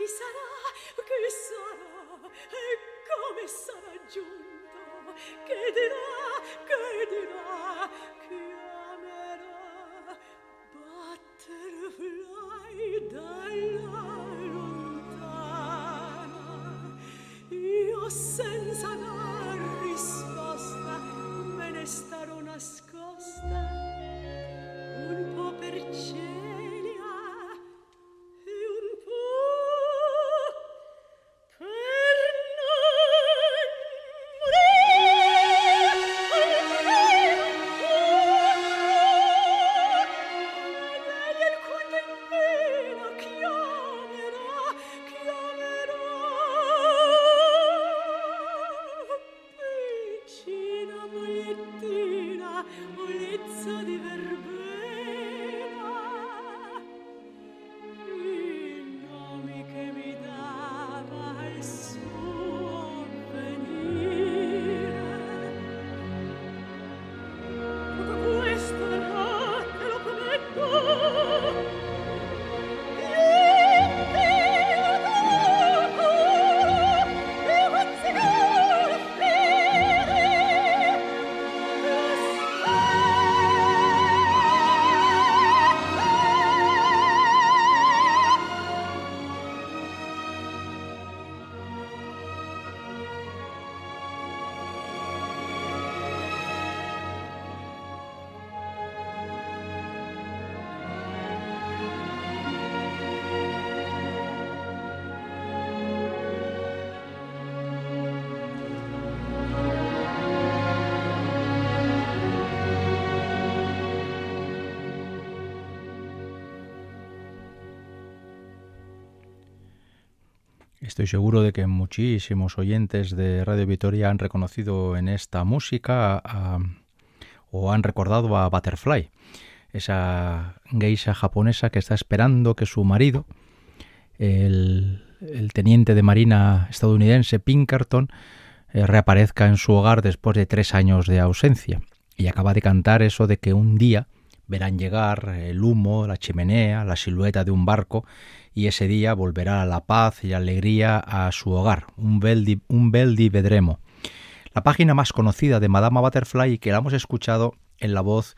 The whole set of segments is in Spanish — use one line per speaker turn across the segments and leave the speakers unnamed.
chi sarà, chi sarà? E come sarà giunto, che dirà, che dirà, chi
Estoy seguro de que muchísimos oyentes de Radio Vitoria han reconocido en esta música o han recordado a Butterfly, esa geisha japonesa que está esperando que su marido, el, teniente de marina estadounidense Pinkerton, eh, reaparezca en su hogar después de tres años de ausencia. Y acaba de cantar eso de que un día verán llegar el humo, la chimenea, la silueta de un barco y ese día volverá la paz y la alegría a su hogar, un bel, un di vedremo. La página más conocida de Madama Butterfly y que la hemos escuchado en la voz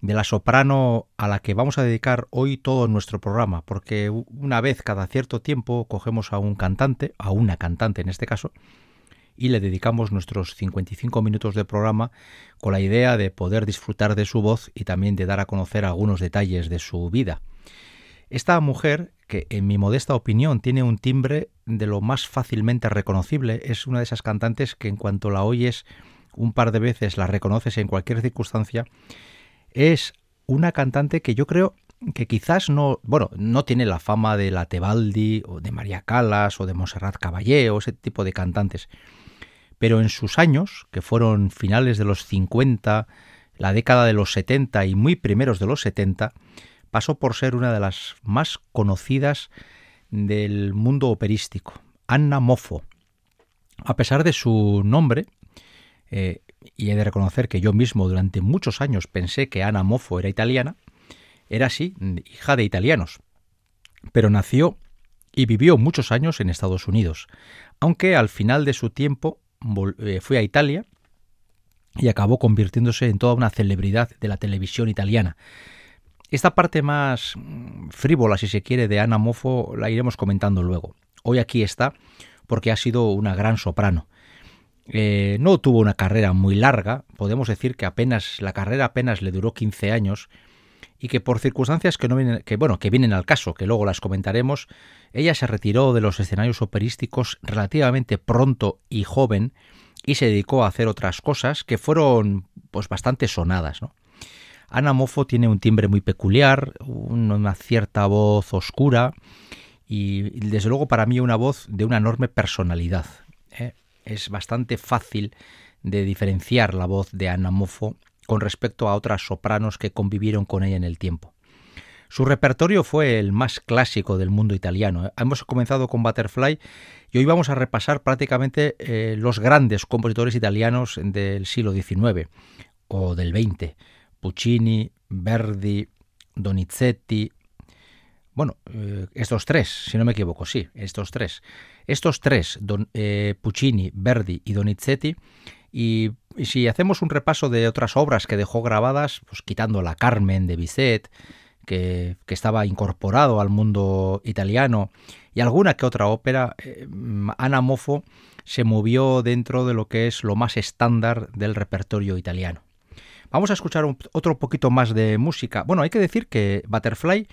de la soprano a la que vamos a dedicar hoy todo nuestro programa, porque una vez cada cierto tiempo cogemos a un cantante, a una cantante en este caso, y le dedicamos nuestros 55 minutos de programa con la idea de poder disfrutar de su voz y también de dar a conocer algunos detalles de su vida. Esta mujer, que en mi modesta opinión tiene un timbre de lo más fácilmente reconocible, es una de esas cantantes que en cuanto la oyes un par de veces la reconoces en cualquier circunstancia, es una cantante que yo creo que quizás no, bueno, no tiene la fama de la Tebaldi o de María Calas o de Monserrat Caballé o ese tipo de cantantes, pero en sus años, que fueron finales de los 50, la década de los 70 y muy primeros de los 70, pasó por ser una de las más conocidas del mundo operístico, Anna Moffo. A pesar de su nombre, eh, y he de reconocer que yo mismo durante muchos años pensé que Anna Moffo era italiana, era así, hija de italianos, pero nació y vivió muchos años en Estados Unidos, aunque al final de su tiempo fue a Italia y acabó convirtiéndose en toda una celebridad de la televisión italiana. Esta parte más mm, frívola, si se quiere, de Ana Moffo la iremos comentando luego. Hoy aquí está porque ha sido una gran soprano. Eh, no tuvo una carrera muy larga, podemos decir que apenas la carrera apenas le duró 15 años y que por circunstancias que no vienen, que bueno, que vienen al caso, que luego las comentaremos, ella se retiró de los escenarios operísticos relativamente pronto y joven y se dedicó a hacer otras cosas que fueron pues bastante sonadas. Ana Moffo tiene un timbre muy peculiar, una cierta voz oscura y desde luego para mí una voz de una enorme personalidad. ¿eh? Es bastante fácil de diferenciar la voz de Ana Moffo con respecto a otras sopranos que convivieron con ella en el tiempo. Su repertorio fue el más clásico del mundo italiano. ¿eh? Hemos comenzado con Butterfly y hoy vamos a repasar prácticamente eh, los grandes compositores italianos del siglo XIX o del XX. Puccini, Verdi, Donizetti. Bueno, eh, estos tres, si no me equivoco, sí, estos tres. Estos tres, Puccini, Verdi y Donizetti, y, si hacemos un repaso de otras obras que dejó grabadas, pues quitando la Carmen de Bizet, que, estaba incorporado al mundo italiano, y alguna que otra ópera, eh, Ana Moffo se movió dentro de lo que es lo más estándar del repertorio italiano. Vamos a escuchar otro poquito más de música. Bueno, hay que decir que Butterfly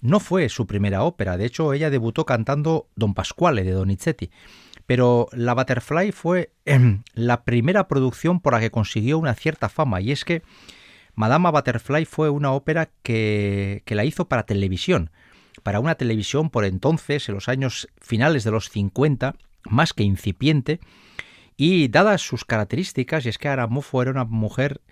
no fue su primera ópera, de hecho ella debutó cantando Don Pasquale de Donizetti, pero La Butterfly fue em, la primera producción por la que consiguió una cierta fama, y es que Madama Butterfly fue una ópera que, que la hizo para televisión, para una televisión por entonces, en los años finales de los 50, más que incipiente, y dadas sus características, y es que Aramofo era una mujer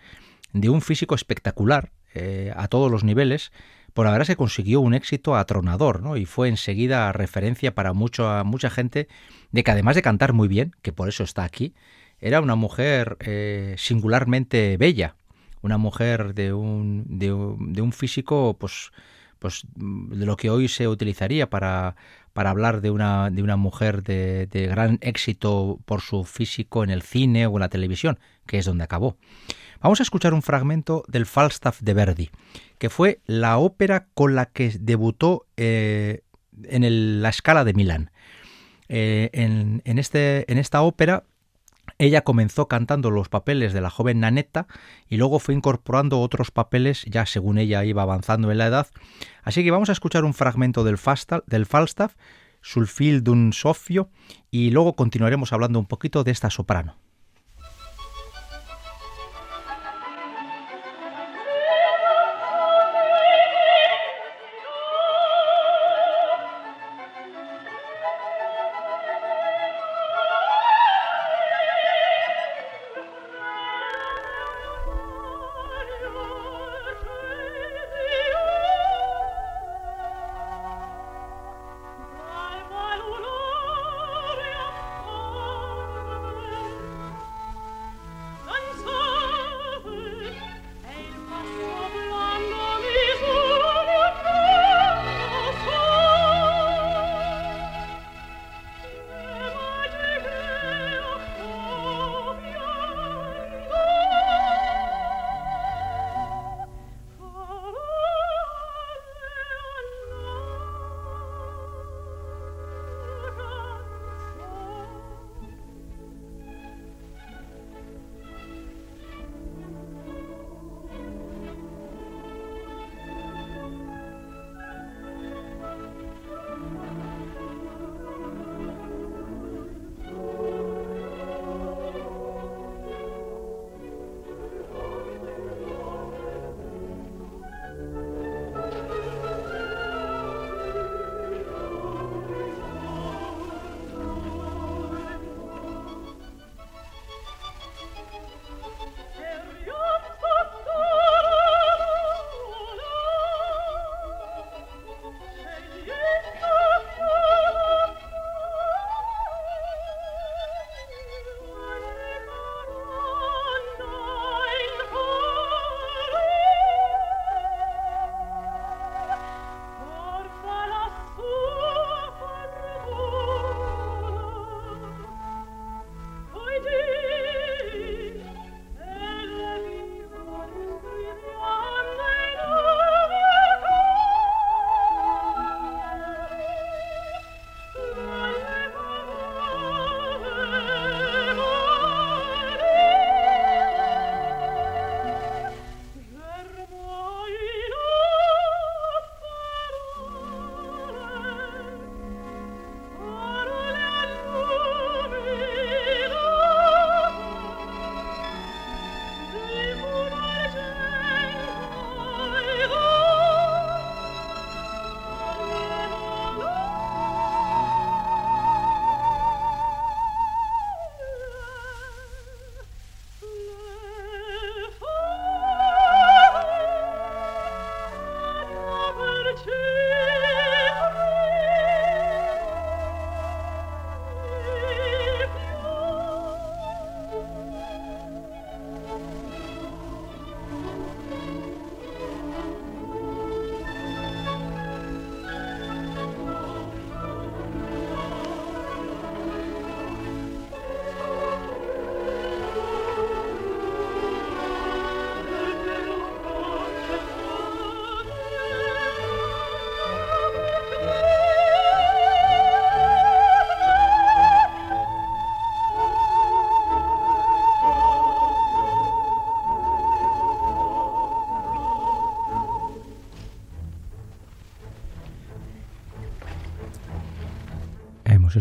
de un físico espectacular eh, a todos los niveles, por la verdad se consiguió un éxito atronador, ¿no? Y fue enseguida referencia para mucho, mucha gente de que además de cantar muy bien, que por eso está aquí, era una mujer eh, singularmente bella, una mujer de un, de, un físico, pues, pues de lo que hoy se utilizaría para, para hablar de una, de una mujer de, de, gran éxito por su físico en el cine o en la televisión, que es donde acabó. Vamos a escuchar un fragmento del Falstaff de Verdi, que fue la ópera con la que debutó eh, en la escala de Milán. Eh, en, este, en esta ópera ella comenzó cantando los papeles de la joven Nanetta y luego fue incorporando otros papeles ya según ella iba avanzando en la edad. Así que vamos a escuchar un fragmento del, del Falstaff, Sulfil d'un Sofio, y luego continuaremos hablando un poquito de esta soprano.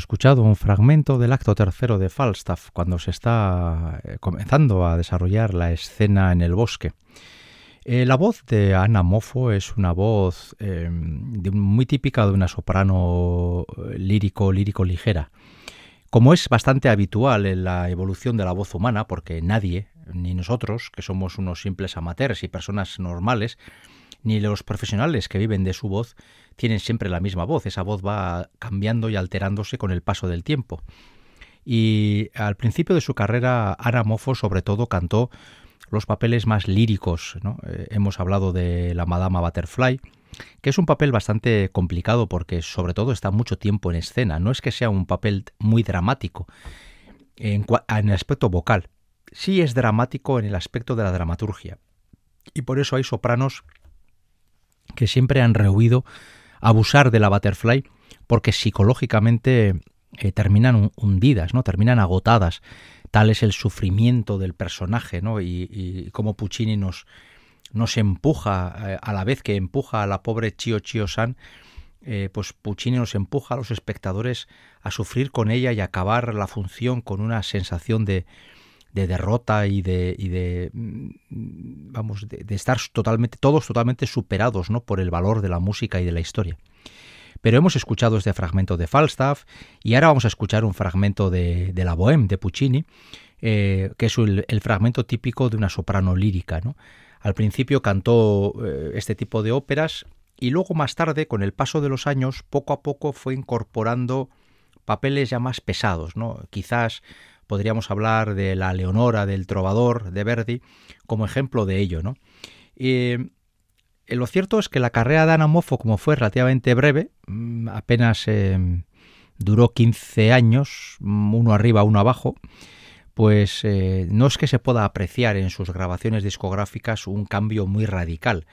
Escuchado un fragmento del acto tercero de Falstaff cuando se está eh, comenzando a desarrollar la escena en el bosque. Eh, la voz de Ana Mofo es una voz muy típica de una soprano lírico, lírico ligera. Como es bastante habitual en la evolución de la voz humana, porque nadie, ni nosotros, que somos unos simples amateurs y personas normales, ni los profesionales que viven de su voz tienen siempre la misma voz. Esa voz va cambiando y alterándose con el paso del tiempo. Y al principio de su carrera, Ana Mofo sobre todo cantó los papeles más líricos. Eh, hemos hablado de la Madama Butterfly, que es un papel bastante complicado porque sobre todo está mucho tiempo en escena. No es que sea un papel muy dramático en, en el aspecto vocal, sí es dramático en el aspecto de la dramaturgia. Y por eso hay sopranos que siempre han rehuido abusar de la butterfly porque psicológicamente eh, terminan hundidas, ¿no? terminan agotadas. Tal es el sufrimiento del personaje, ¿no? Y, y cómo Puccini nos, nos empuja, eh, a la vez que empuja a la pobre Chio Chio San, eh, pues Puccini nos empuja a los espectadores a sufrir con ella y acabar la función con una sensación de, de derrota y de, y de mm, vamos de, estar totalmente todos totalmente superados no por el valor de la música y de la historia. Pero hemos escuchado este fragmento de Falstaff y ahora vamos a escuchar un fragmento de, la Bohème de Puccini eh, que es el, fragmento típico de una soprano lírica ¿no? al principio cantó eh, este tipo de óperas y luego más tarde con el paso de los años poco a poco fue incorporando papeles ya más pesados no quizás podríamos hablar de la Leonora del Trovador de Verdi como ejemplo de ello. ¿no? Eh, lo cierto es que la carrera de Ana Moffo, como fue relativamente breve, mm, apenas eh, duró 15 años, mm, uno arriba, uno abajo, pues eh, no es que se pueda apreciar en sus grabaciones discográficas un cambio muy radical.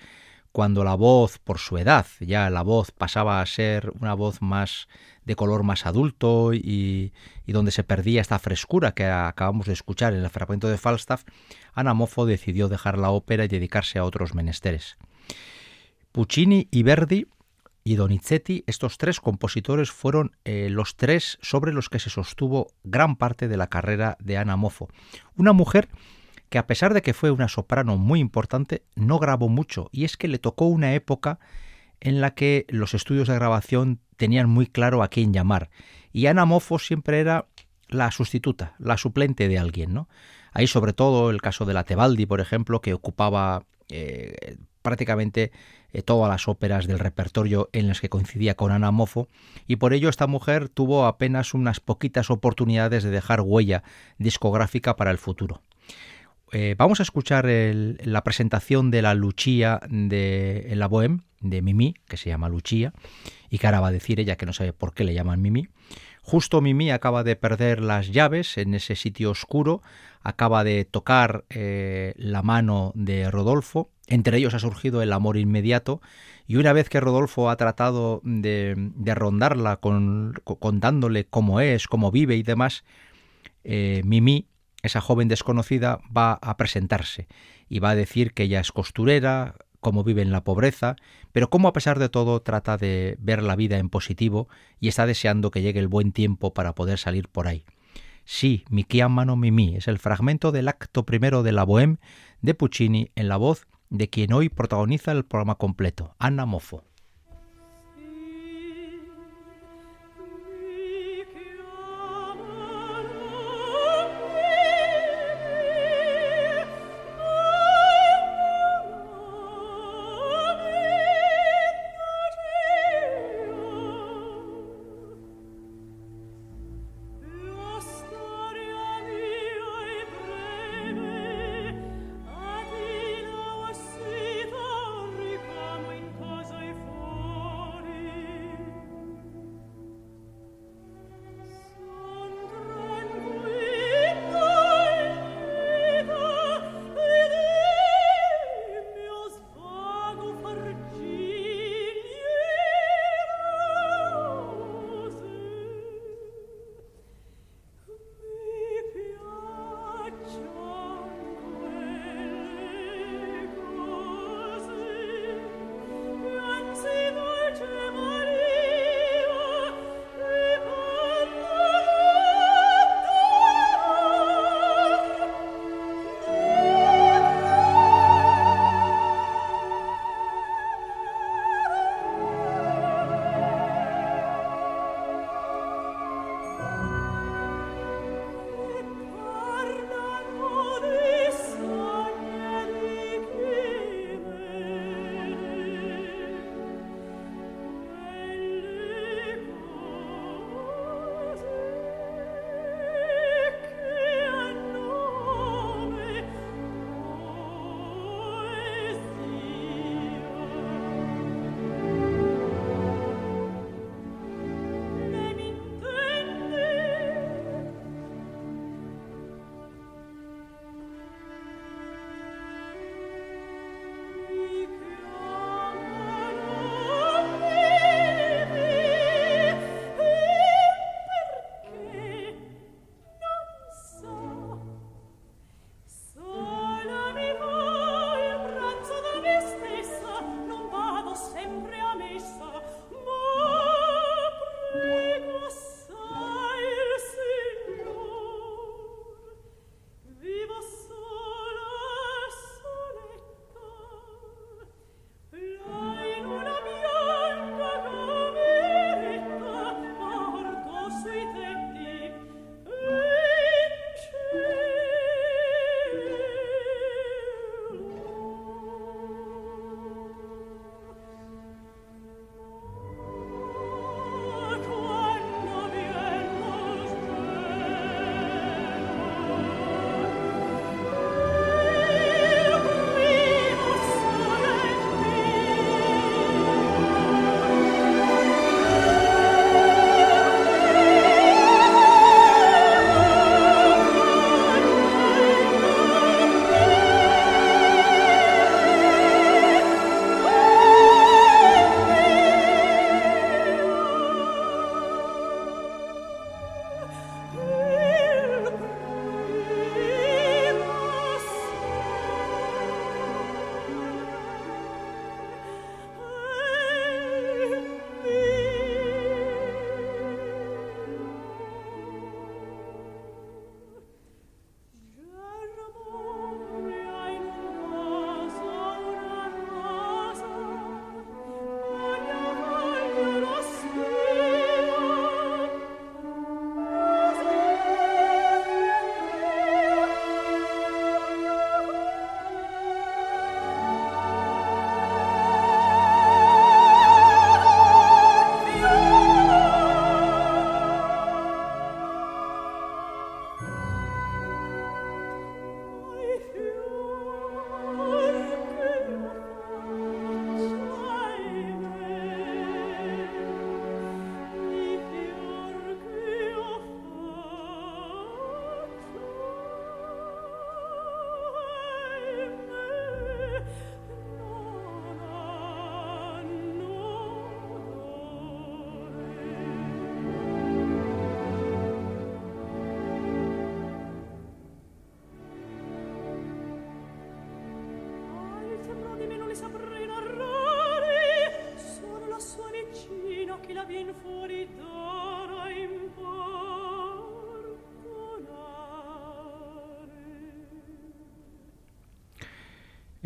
Cuando la voz, por su edad, ya la voz pasaba a ser una voz más de color más adulto y, donde se perdía esta frescura que acabamos de escuchar en el fragmento de Falstaff, Ana Moffo decidió dejar la ópera y dedicarse a otros menesteres. Puccini y Verdi y Donizetti, estos tres compositores fueron eh, los tres sobre los que se sostuvo gran parte de la carrera de Ana Moffo. Una mujer que a pesar de que fue una soprano muy importante, no grabó mucho, y es que le tocó una época en la que los estudios de grabación tenían muy claro a quién llamar. Y Ana Mofo siempre era la sustituta, la suplente de alguien, ¿no? Hay sobre todo el caso de la Tebaldi, por ejemplo, que ocupaba eh, prácticamente eh, todas las óperas del repertorio en las que coincidía con Ana Mofo, y por ello esta mujer tuvo apenas unas poquitas oportunidades de dejar huella discográfica para el futuro. Eh, vamos a escuchar la presentación de la Luchía de la Bohème, de Mimi, que se llama Luchía, y que ahora va a decir ella que no sabe por qué le llaman Mimi. Justo Mimi acaba de perder las llaves en ese sitio oscuro, acaba de tocar eh, la mano de Rodolfo, entre ellos ha surgido el amor inmediato, y una vez que Rodolfo ha tratado de, de rondarla con, contándole cómo es, cómo vive y demás, eh, Mimi, esa joven desconocida, va a presentarse y va a decir que ella es costurera, cómo vive en la pobreza, pero cómo a pesar de todo trata de ver la vida en positivo y está deseando que llegue el buen tiempo para poder salir por ahí. Sí, mi chiamano Mimi es el fragmento del acto primero de la Bohème de Puccini en la voz de quien hoy protagoniza el programa completo, Anna Moffo.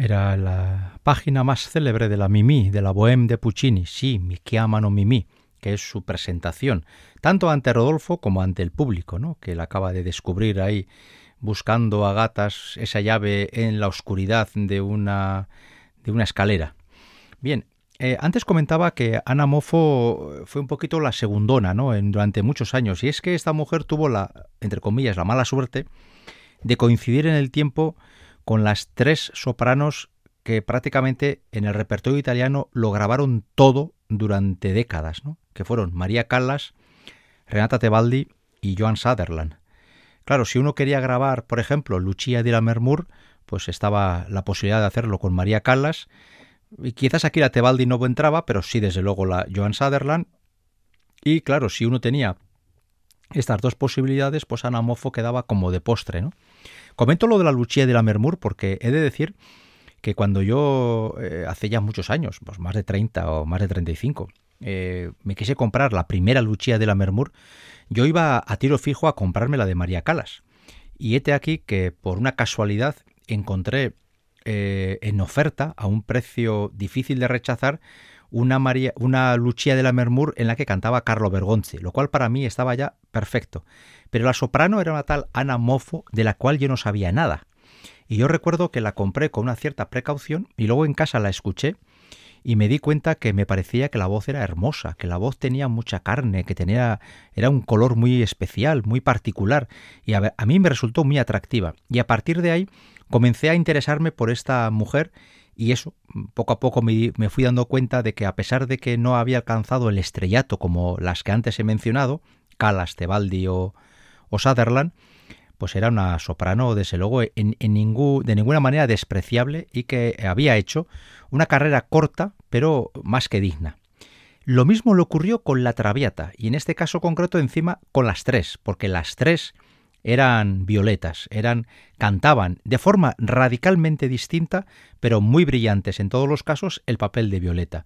Era la página más célebre de la Mimi, de la Bohème de Puccini, sí, mi chiamano Mimi, que es su presentación, tanto ante Rodolfo como ante el público, ¿no? que él acaba de descubrir ahí buscando a gatas esa llave en la oscuridad de una, de una escalera. Bien, eh, antes comentaba que Ana Mofo fue un poquito la segundona ¿no? En, durante muchos años, y es que esta mujer tuvo la, entre comillas, la mala suerte de coincidir en el tiempo con las tres sopranos que prácticamente en el repertorio italiano lo grabaron todo durante décadas, ¿no? que fueron María Callas, Renata Tebaldi y Joan Sutherland. Claro, si uno quería grabar, por ejemplo, Lucia di la Mermur, pues estaba la posibilidad de hacerlo con María Callas, y quizás aquí la Tebaldi no entraba, pero sí desde luego la Joan Sutherland. Y claro, si uno tenía estas dos posibilidades, pues Ana Mofo quedaba como de postre, ¿no? Comento lo de la Lucia de la Mermur porque he de decir que cuando yo, eh, hace ya muchos años, pues más de 30 o más de 35, eh, me quise comprar la primera Lucia de la Mermur, yo iba a tiro fijo a comprarme la de María Calas. Y hete aquí que por una casualidad encontré eh, en oferta a un precio difícil de rechazar una, María, una Lucia de la Mermur en la que cantaba Carlo Bergonzi, lo cual para mí estaba ya perfecto. Pero la soprano era una tal Ana Mofo de la cual yo no sabía nada. Y yo recuerdo que la compré con una cierta precaución y luego en casa la escuché y me di cuenta que me parecía que la voz era hermosa, que la voz tenía mucha carne, que tenía era un color muy especial, muy particular y a, a mí me resultó muy atractiva. Y a partir de ahí comencé a interesarme por esta mujer y eso, poco a poco me, fui dando cuenta de que a pesar de que no había alcanzado el estrellato como las que antes he mencionado, Calas, Tebaldi o, o Sutherland, pues era una soprano, desde luego, en, ningún, de ninguna manera despreciable y que había hecho una carrera corta, pero más que digna. Lo mismo le ocurrió con la Traviata, y en este caso concreto encima con las tres, porque las tres eran violetas, eran cantaban de forma radicalmente distinta, pero muy brillantes en todos los casos el papel de Violeta.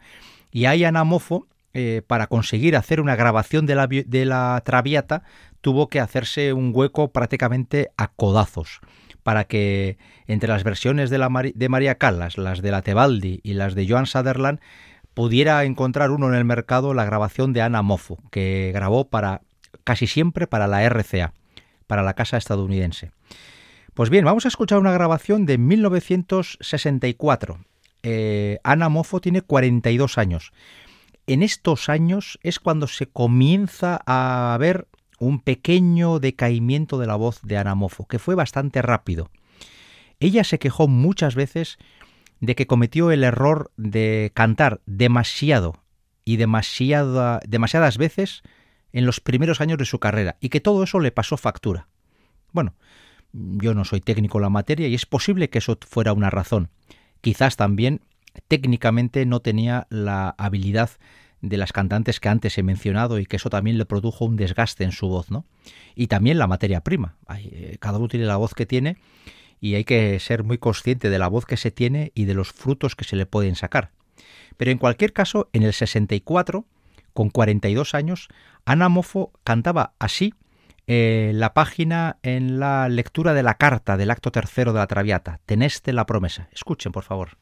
Y ahí Ana Mofo, eh, para conseguir hacer una grabación de la, de la Traviata, tuvo que hacerse un hueco prácticamente a codazos para que entre las versiones de, la de María Callas, las de la Tebaldi y las de Joan Sutherland, pudiera encontrar uno en el mercado la grabación de Ana Mofo, que grabó para casi siempre para la RCA para la casa estadounidense. Pues bien, vamos a escuchar una grabación de 1964. Eh, Ana Mofo tiene 42 años. En estos años es cuando se comienza a ver un pequeño decaimiento de la voz de Ana Mofo, que fue bastante rápido. Ella se quejó muchas veces de que cometió el error de cantar demasiado y demasiadas veces en los primeros años de su carrera y que todo eso le pasó factura. Bueno, yo no soy técnico en la materia y es posible que eso fuera una razón. Quizás también técnicamente no tenía la habilidad de las cantantes que antes he mencionado y que eso también le produjo un desgaste en su voz, ¿no? Y también la materia prima. Eh, cada uno tiene la voz que tiene y hay que ser muy consciente de la voz que se tiene y de los frutos que se le pueden sacar. Pero en cualquier caso, en el 64 con 42 años, Ana Mofo cantaba así eh, la página en la lectura de la carta del acto tercero de la Traviata, Teneste la promesa. Escuchen, por favor.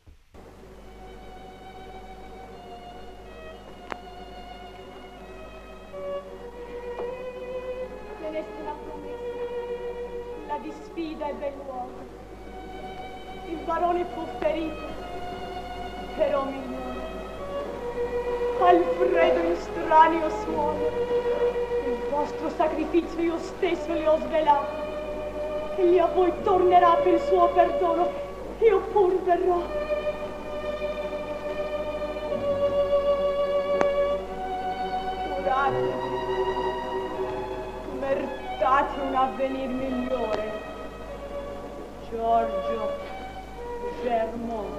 Però migliore. In stranio suono. Il vostro sacrificio io stesso le ho svelato. Egli a voi tornerà per il suo perdono. Io pur verrò. Curate. Mertate un avvenir migliore. Giorgio Germont.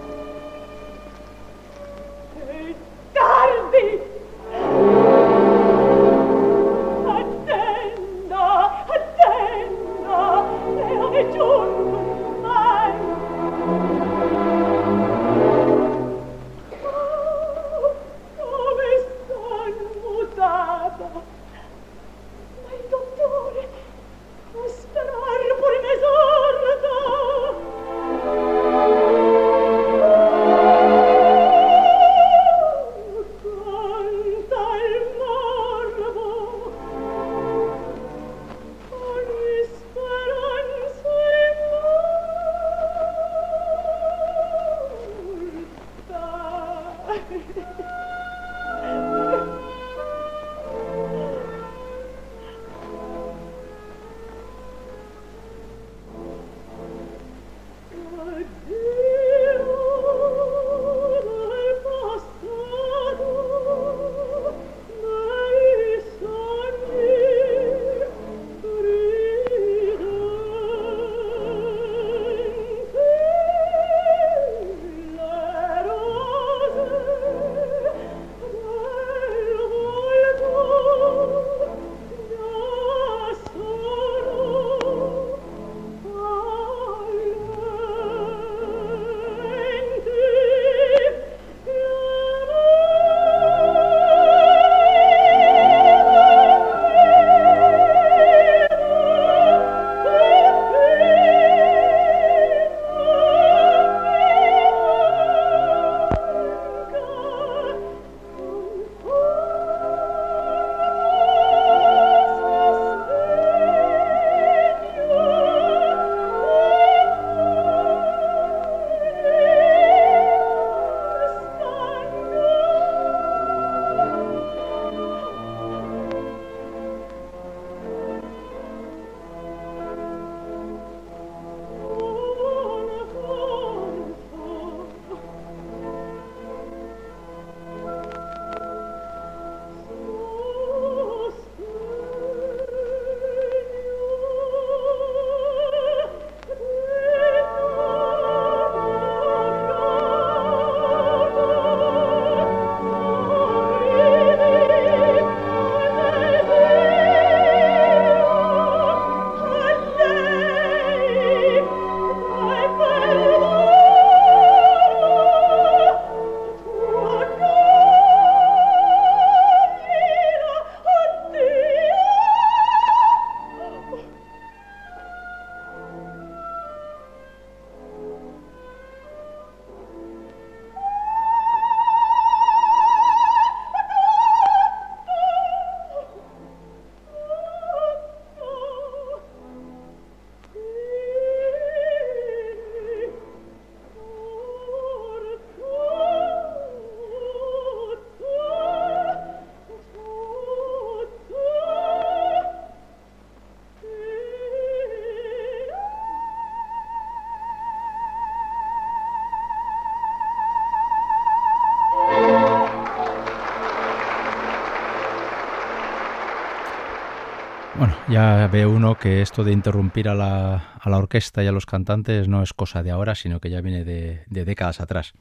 Ya ve uno que esto de interrumpir a la, a la, orquesta y a los cantantes no es cosa de ahora, sino que ya viene de, de décadas atrás.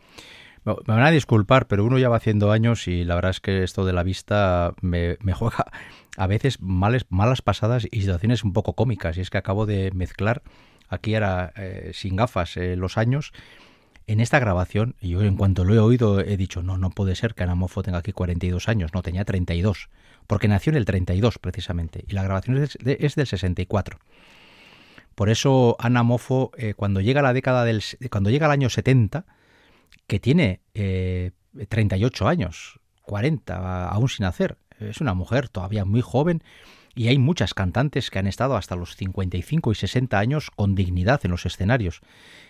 me van a disculpar, pero uno ya va haciendo años y la verdad es que esto de la vista me, juega a veces males, malas pasadas y situaciones un poco cómicas. Y es que acabo de mezclar, aquí era eh, sin gafas, eh, los años en esta grabación, yo en cuanto lo he oído he dicho, no, no puede ser que Ana Mofo tenga aquí 42 años, no, tenía 32 porque nació en el 32 precisamente, y la grabación es, del 64. Por eso Ana Mofo, eh, cuando llega la década del, cuando llega el año 70, que tiene 38 eh, años, 40 aún sin hacer, es una mujer todavía muy joven y hay muchas cantantes que han estado hasta los 55 y 60 años con dignidad en los escenarios.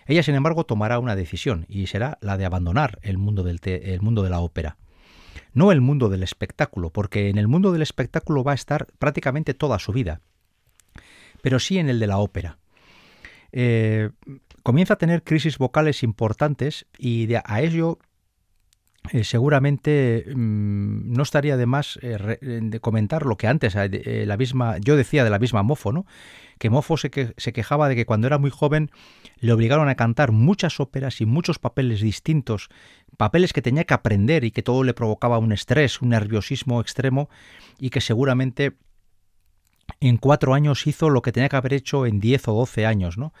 Ella, sin embargo, tomará una decisión y será la de abandonar el mundo, del el mundo de la ópera no el mundo del espectáculo, porque en el mundo del espectáculo va a estar prácticamente toda su vida, pero sí en el de la ópera. Eh, comienza a tener crisis vocales importantes y de, a ello eh, seguramente mm, no estaría de más eh, de comentar lo que antes eh, la misma yo decía de la misma Mofo, ¿no? Que Mofo se, que, se quejaba de que cuando era muy joven le obligaron a cantar muchas óperas y muchos papeles distintos, papeles que tenía que aprender y que todo le provocaba un estrés, un nerviosismo extremo y que seguramente en cuatro años hizo lo que tenía que haber hecho en diez o doce años, ¿no?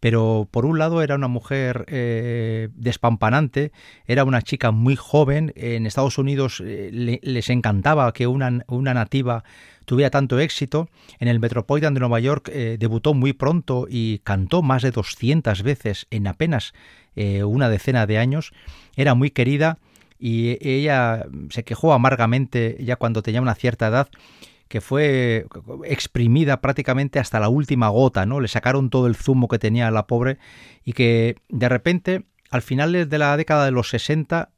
pero por un lado era una mujer eh, despampanante, era una chica muy joven, en Estados Unidos eh, les encantaba que una, una, nativa tuviera tanto éxito, en el Metropolitan de Nueva York eh, debutó muy pronto y cantó más de 200 veces en apenas una decena de años, era muy querida y ella se quejó amargamente ya cuando tenía una cierta edad que fue exprimida prácticamente hasta la última gota, ¿no? Le sacaron todo el zumo que tenía la pobre y que de repente, al final de la década de los 60,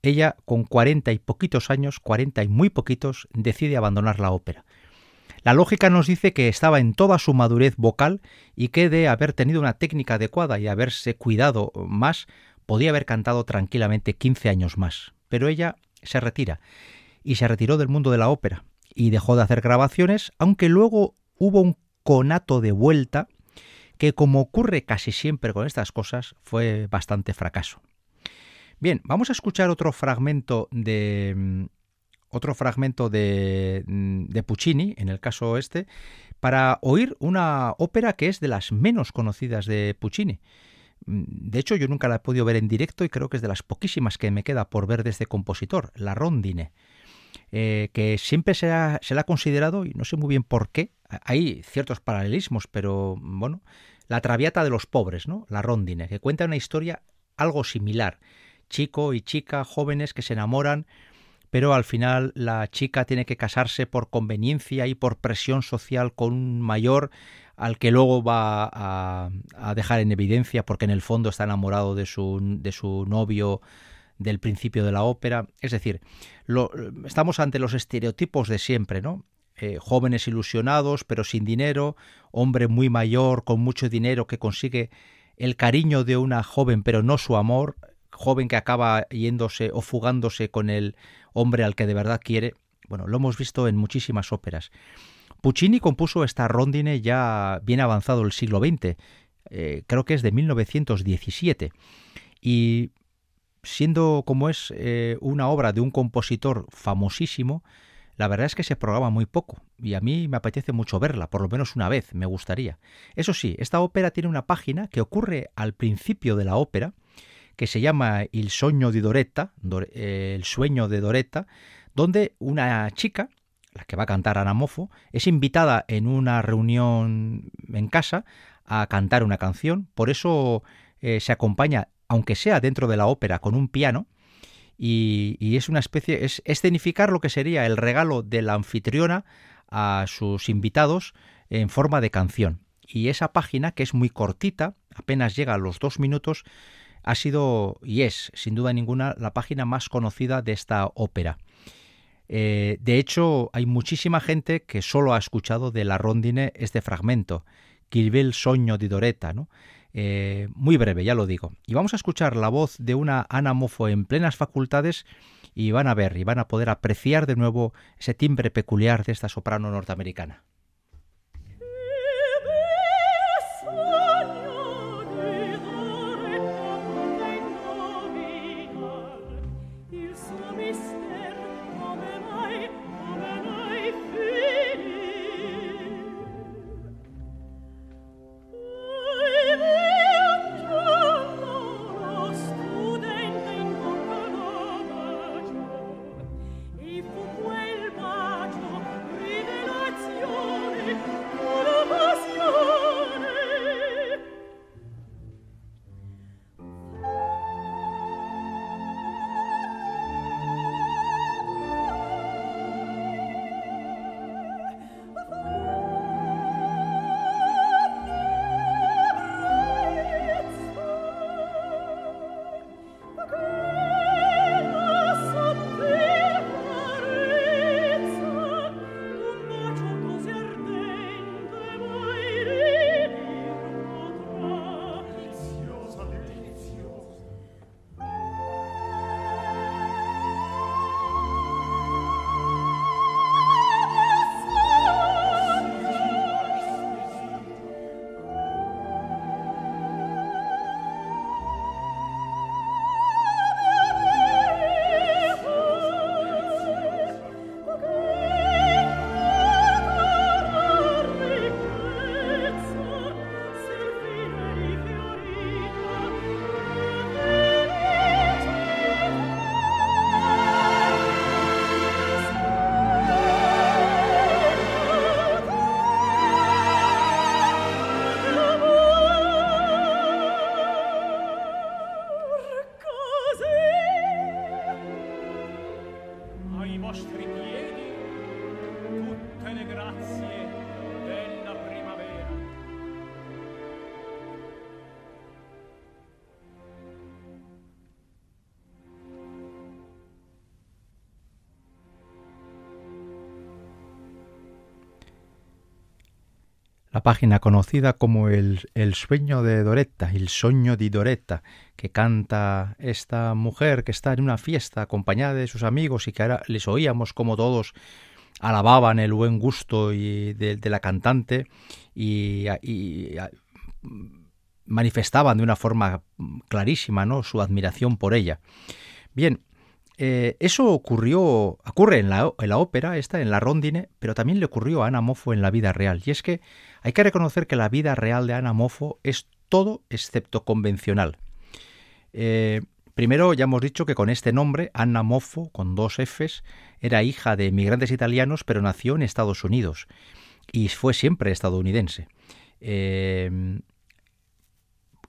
ella con 40 y poquitos años, 40 y muy poquitos, decide abandonar la ópera. La lógica nos dice que estaba en toda su madurez vocal y que de haber tenido una técnica adecuada y haberse cuidado más, podía haber cantado tranquilamente 15 años más. Pero ella se retira y se retiró del mundo de la ópera y dejó de hacer grabaciones, aunque luego hubo un conato de vuelta que como ocurre casi siempre con estas cosas fue bastante fracaso. Bien, vamos a escuchar otro fragmento de mm, otro fragmento de, mm, de Puccini, en el caso este, para oír una ópera que es de las menos conocidas de Puccini. Mm, de hecho, yo nunca la he podido ver en directo y creo que es de las poquísimas que me queda por ver de este compositor, La Rondine. Eh, que siempre se, se la ha considerado, y no sé muy bien por qué, hay ciertos paralelismos, pero bueno, la Traviata de los pobres, ¿no? La Rondine, que cuenta una historia algo similar. Chico y chica, jóvenes que se enamoran, pero al final la chica tiene que casarse por conveniencia y por presión social con un mayor al que luego va a, a dejar en evidencia porque en el fondo está enamorado de su, de su novio del principio de la ópera. Es decir, lo, estamos ante los estereotipos de siempre, ¿no? Eh, jóvenes ilusionados pero sin dinero, hombre muy mayor con mucho dinero que consigue el cariño de una joven pero no su amor, joven que acaba yéndose o fugándose con el hombre al que de verdad quiere. Bueno, lo hemos visto en muchísimas óperas. Puccini compuso esta rondine ya bien avanzado el siglo XX, eh, creo que es de 1917, y siendo como es eh, una obra de un compositor famosísimo, la verdad es que se programa muy poco y a mí me apetece mucho verla, por lo menos una vez, me gustaría. Eso sí, esta ópera tiene una página que ocurre al principio de la ópera, que se llama El sueño de Doretta, eh, el sueño de Doretta, donde una chica, la que va a cantar Anamofo, es invitada en una reunión en casa a cantar una canción, por eso eh, se acompaña aunque sea dentro de la ópera, con un piano, y, es una especie, es escenificar lo que sería el regalo de la anfitriona a sus invitados en forma de canción. Y esa página, que es muy cortita, apenas llega a los dos minutos, ha sido y es, sin duda ninguna, la página más conocida de esta ópera. Eh, de hecho, hay muchísima gente que solo ha escuchado de la rondine este fragmento, Kilbel Soño di Doretta, ¿no? Eh, muy breve, ya lo digo. Y vamos a escuchar la voz de una Ana Mofo en plenas facultades y van a ver y van a poder apreciar de nuevo ese timbre peculiar de esta soprano norteamericana. Página conocida como el, el, sueño de Doretta, el sueño de Doretta, que canta esta mujer que está en una fiesta acompañada de sus amigos y que ahora les oíamos como todos alababan el buen gusto y de, la cantante y, manifestaban de una forma clarísima ¿no? su admiración por ella. Bien, eh, eso ocurrió, ocurre en la, ópera, esta, en la Rondine, pero también le ocurrió a Ana Mofo en la vida real. Y es que hay que reconocer que la vida real de Ana Mofo es todo excepto convencional. Eh, primero, ya hemos dicho que con este nombre, Anna Mofo, con dos Fs, era hija de inmigrantes italianos, pero nació en Estados Unidos y fue siempre estadounidense. Eh,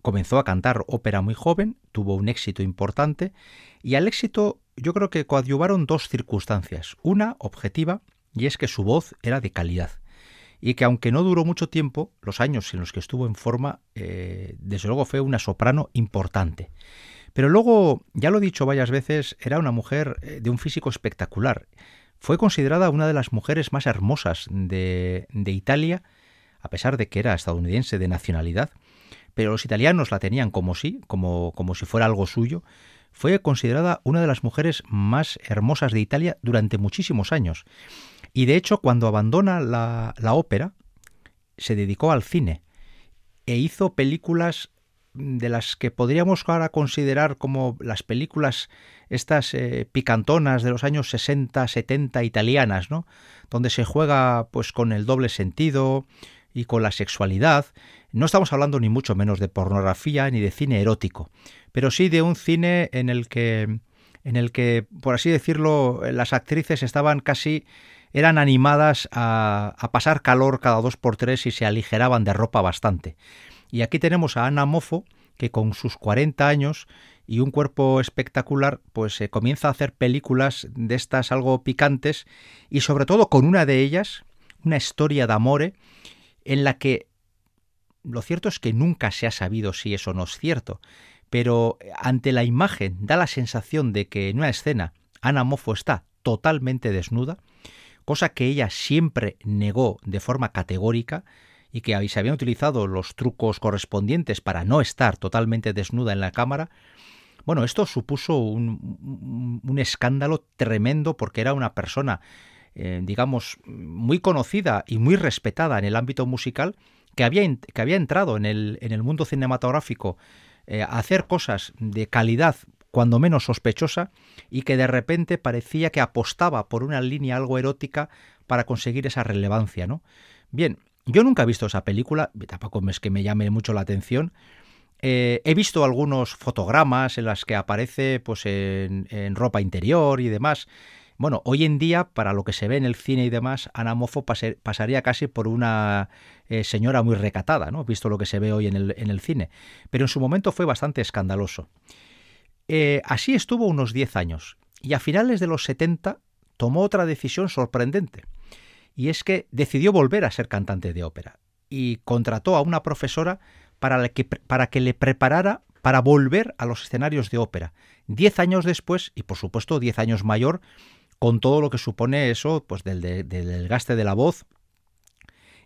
comenzó a cantar ópera muy joven, tuvo un éxito importante y al éxito yo creo que coadyuvaron dos circunstancias. Una objetiva y es que su voz era de calidad y que aunque no duró mucho tiempo, los años en los que estuvo en forma, eh, desde luego fue una soprano importante. Pero luego, ya lo he dicho varias veces, era una mujer eh, de un físico espectacular. Fue considerada una de las mujeres más hermosas de, de Italia, a pesar de que era estadounidense de nacionalidad, pero los italianos la tenían como sí, como, como si fuera algo suyo, fue considerada una de las mujeres más hermosas de Italia durante muchísimos años. Y de hecho, cuando abandona la, la ópera, se dedicó al cine e hizo películas de las que podríamos ahora considerar como las películas estas eh, picantonas de los años 60, 70 italianas, ¿no? Donde se juega pues con el doble sentido y con la sexualidad. No estamos hablando ni mucho menos de pornografía ni de cine erótico, pero sí de un cine en el que en el que, por así decirlo, las actrices estaban casi eran animadas a, a pasar calor cada dos por tres y se aligeraban de ropa bastante. Y aquí tenemos a Ana Mofo, que con sus 40 años y un cuerpo espectacular, pues se comienza a hacer películas de estas algo picantes y sobre todo con una de ellas, una historia de amore, en la que lo cierto es que nunca se ha sabido si eso no es cierto, pero ante la imagen da la sensación de que en una escena Ana Mofo está totalmente desnuda, cosa que ella siempre negó de forma categórica y que se habían utilizado los trucos correspondientes para no estar totalmente desnuda en la cámara, bueno, esto supuso un escándalo tremendo porque era una persona, eh, digamos, muy conocida y muy respetada en el ámbito musical, que había, que había entrado en el, en el mundo cinematográfico eh, a hacer cosas de calidad cuando menos sospechosa y que de repente parecía que apostaba por una línea algo erótica para conseguir esa relevancia, ¿no? Bien, yo nunca he visto esa película, tampoco es que me llame mucho la atención. Eh, he visto algunos fotogramas en las que aparece pues en, ropa interior y demás. Bueno, hoy en día, para lo que se ve en el cine y demás, Ana Mofo pasaría casi por una eh, señora muy recatada, ¿no? Visto lo que se ve hoy en el, en el cine. Pero en su momento fue bastante escandaloso. Eh, así estuvo unos 10 años. Y a finales de los 70 tomó otra decisión sorprendente y es que decidió volver a ser cantante de ópera y contrató a una profesora para, que, para que le preparara para volver a los escenarios de ópera. Diez años después, y por supuesto diez años mayor, con todo lo que supone eso, pues del, del desgaste de la voz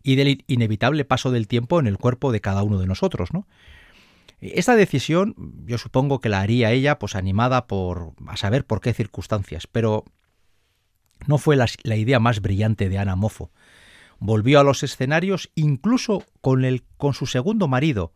y del inevitable paso del tiempo en el cuerpo de cada uno de nosotros, ¿no? Esta decisión yo supongo que la haría ella pues animada por a saber por qué circunstancias, pero no fue la, idea más brillante de Ana Mofo. Volvió a los escenarios incluso con, el, con su segundo marido,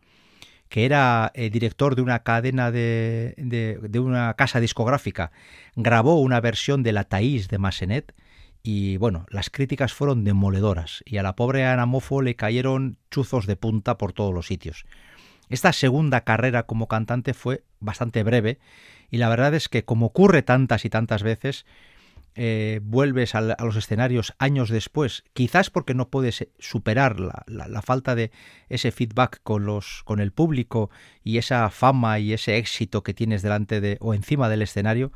que era eh, director de una cadena de, de, una casa discográfica. Grabó una versión de La Taís de Massenet y bueno, las críticas fueron demoledoras y a la pobre Ana Mofo le cayeron chuzos de punta por todos los sitios. Esta segunda carrera como cantante fue bastante breve y la verdad es que como ocurre tantas y tantas veces, eh, vuelves a, los escenarios años después, quizás porque no puedes superar la, falta de ese feedback con, los, con el público y esa fama y ese éxito que tienes delante de o encima del escenario,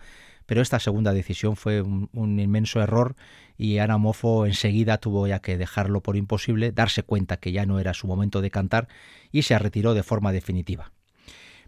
pero esta segunda decisión fue un, un, inmenso error y Ana Mofo enseguida tuvo ya que dejarlo por imposible, darse cuenta que ya no era su momento de cantar y se retiró de forma definitiva.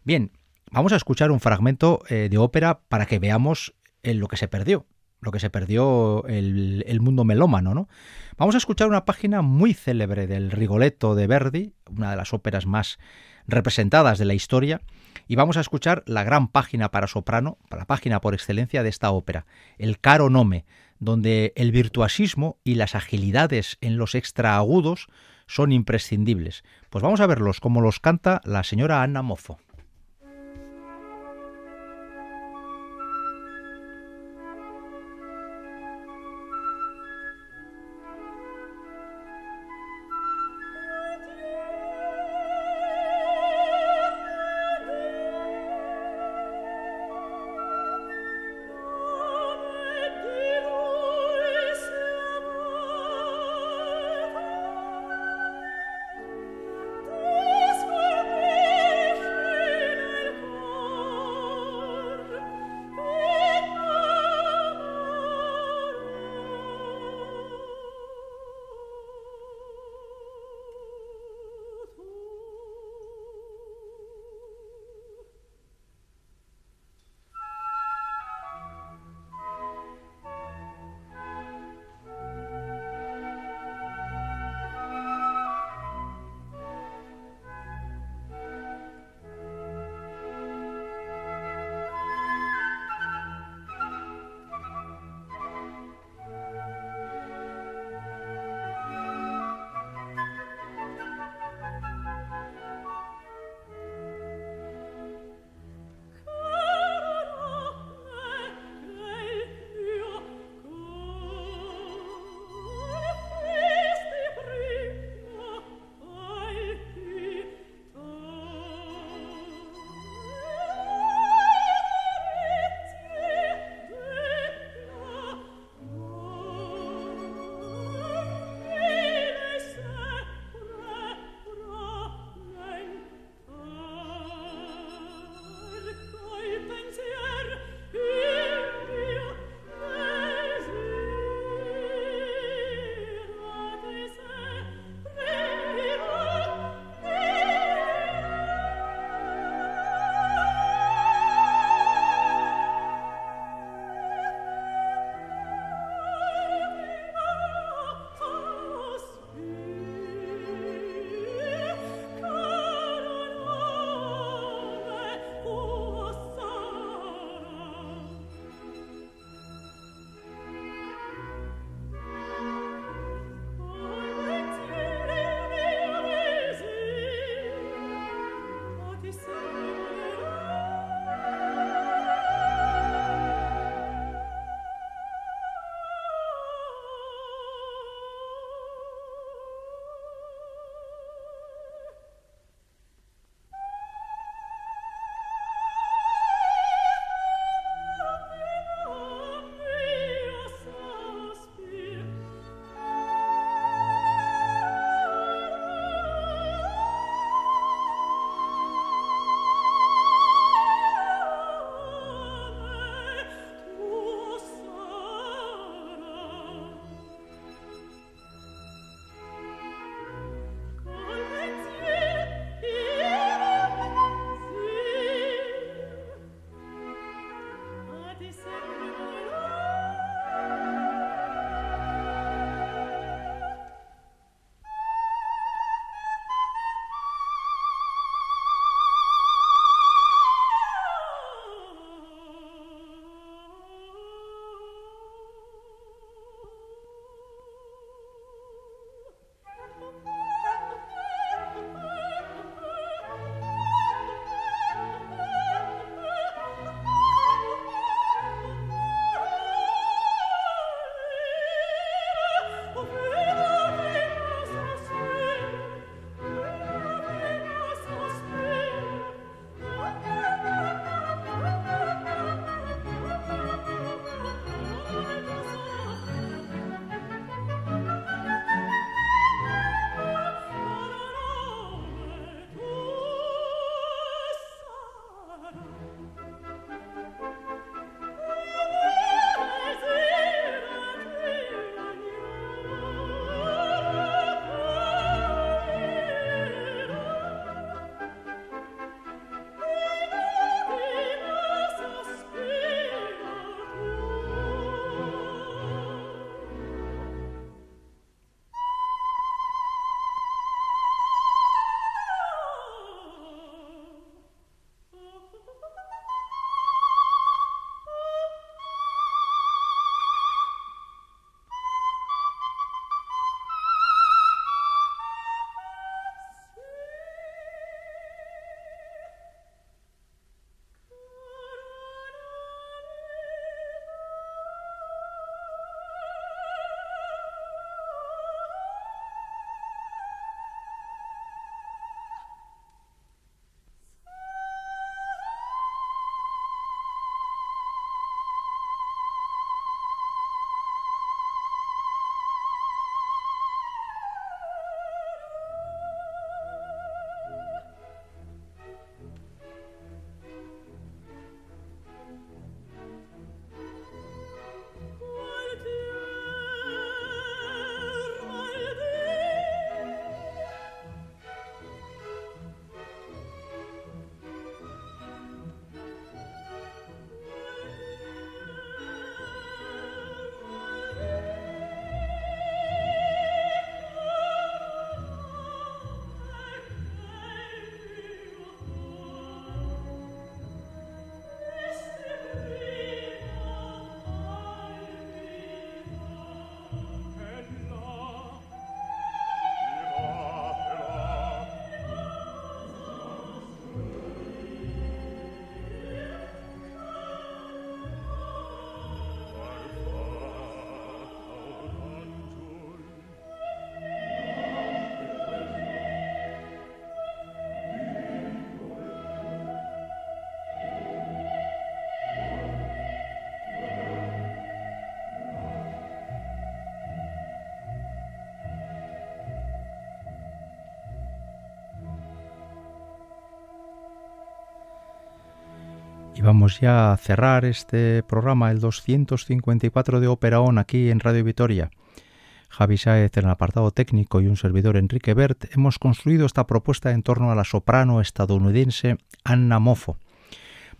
Bien, vamos a escuchar un fragmento eh, de ópera para que veamos en lo que se perdió
lo que se perdió el, mundo melómano, ¿no? Vamos a escuchar una página muy célebre del Rigoletto de Verdi, una de las óperas más representadas de la historia, y vamos a escuchar la gran página para soprano, la página por excelencia de esta ópera, el Caro Nome, donde el virtuosismo y las agilidades en los extraagudos son imprescindibles. Pues vamos a verlos como los canta la señora Anna Mozo. Y vamos ya a cerrar este programa, el 254 de Ópera On, aquí en Radio Vitoria. Javi Saez en el apartado técnico y un servidor Enrique Bert hemos construido esta propuesta en torno a la soprano estadounidense Anna Moffo.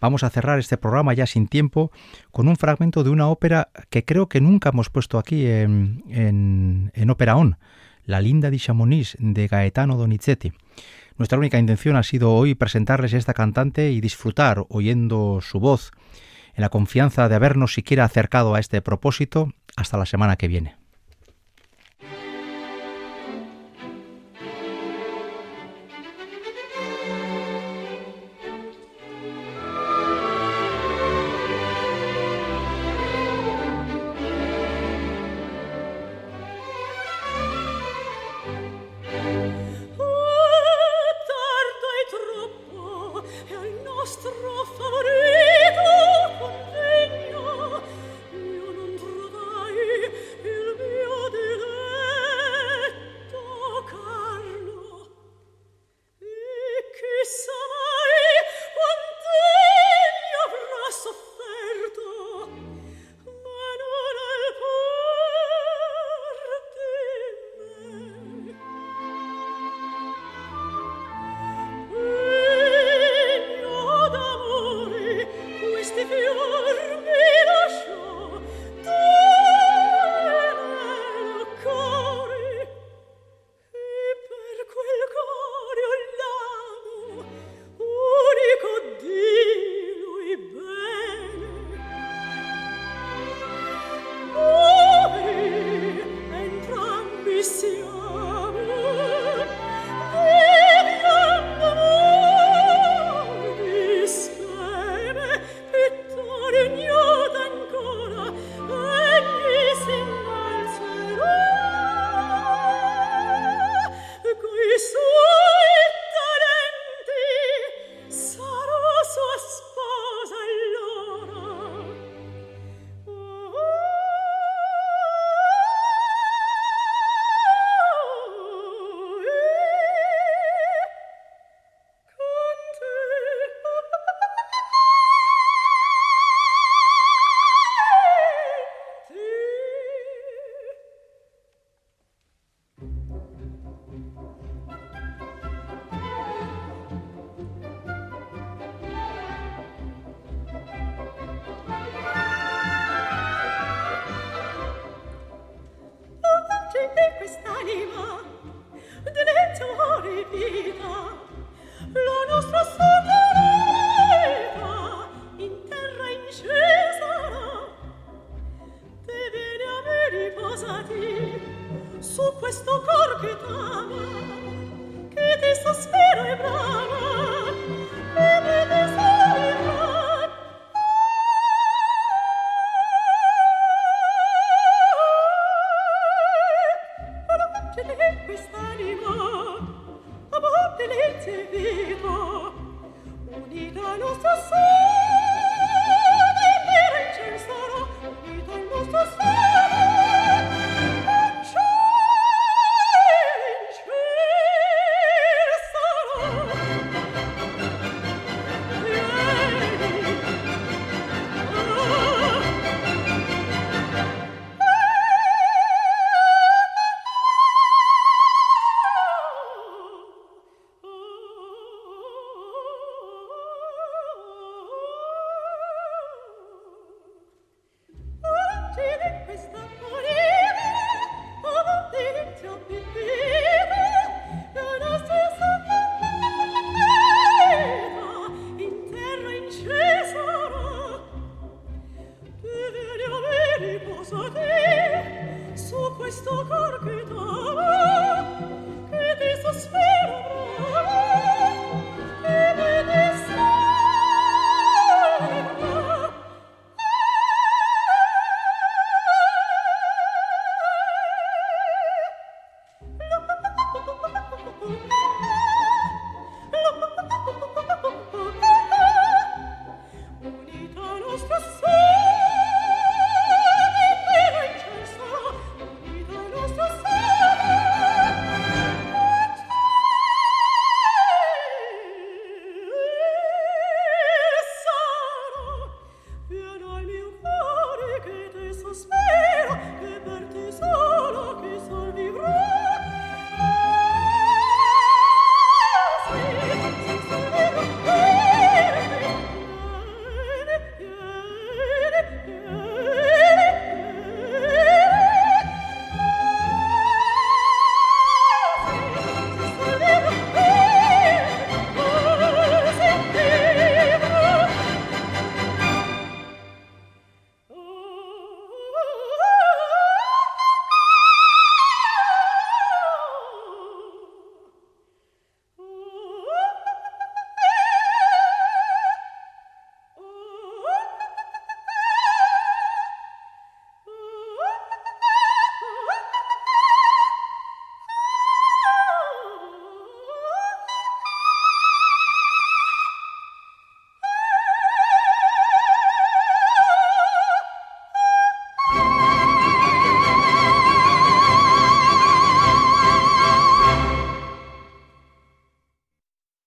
Vamos a cerrar este programa ya sin tiempo con un fragmento de una ópera que creo que nunca hemos puesto aquí en, en, en On, La Linda di Chamonix de Gaetano Donizetti. Nuestra única intención ha sido hoy presentarles a esta cantante y disfrutar oyendo su voz, en la confianza de habernos siquiera acercado a este propósito. Hasta la semana que viene.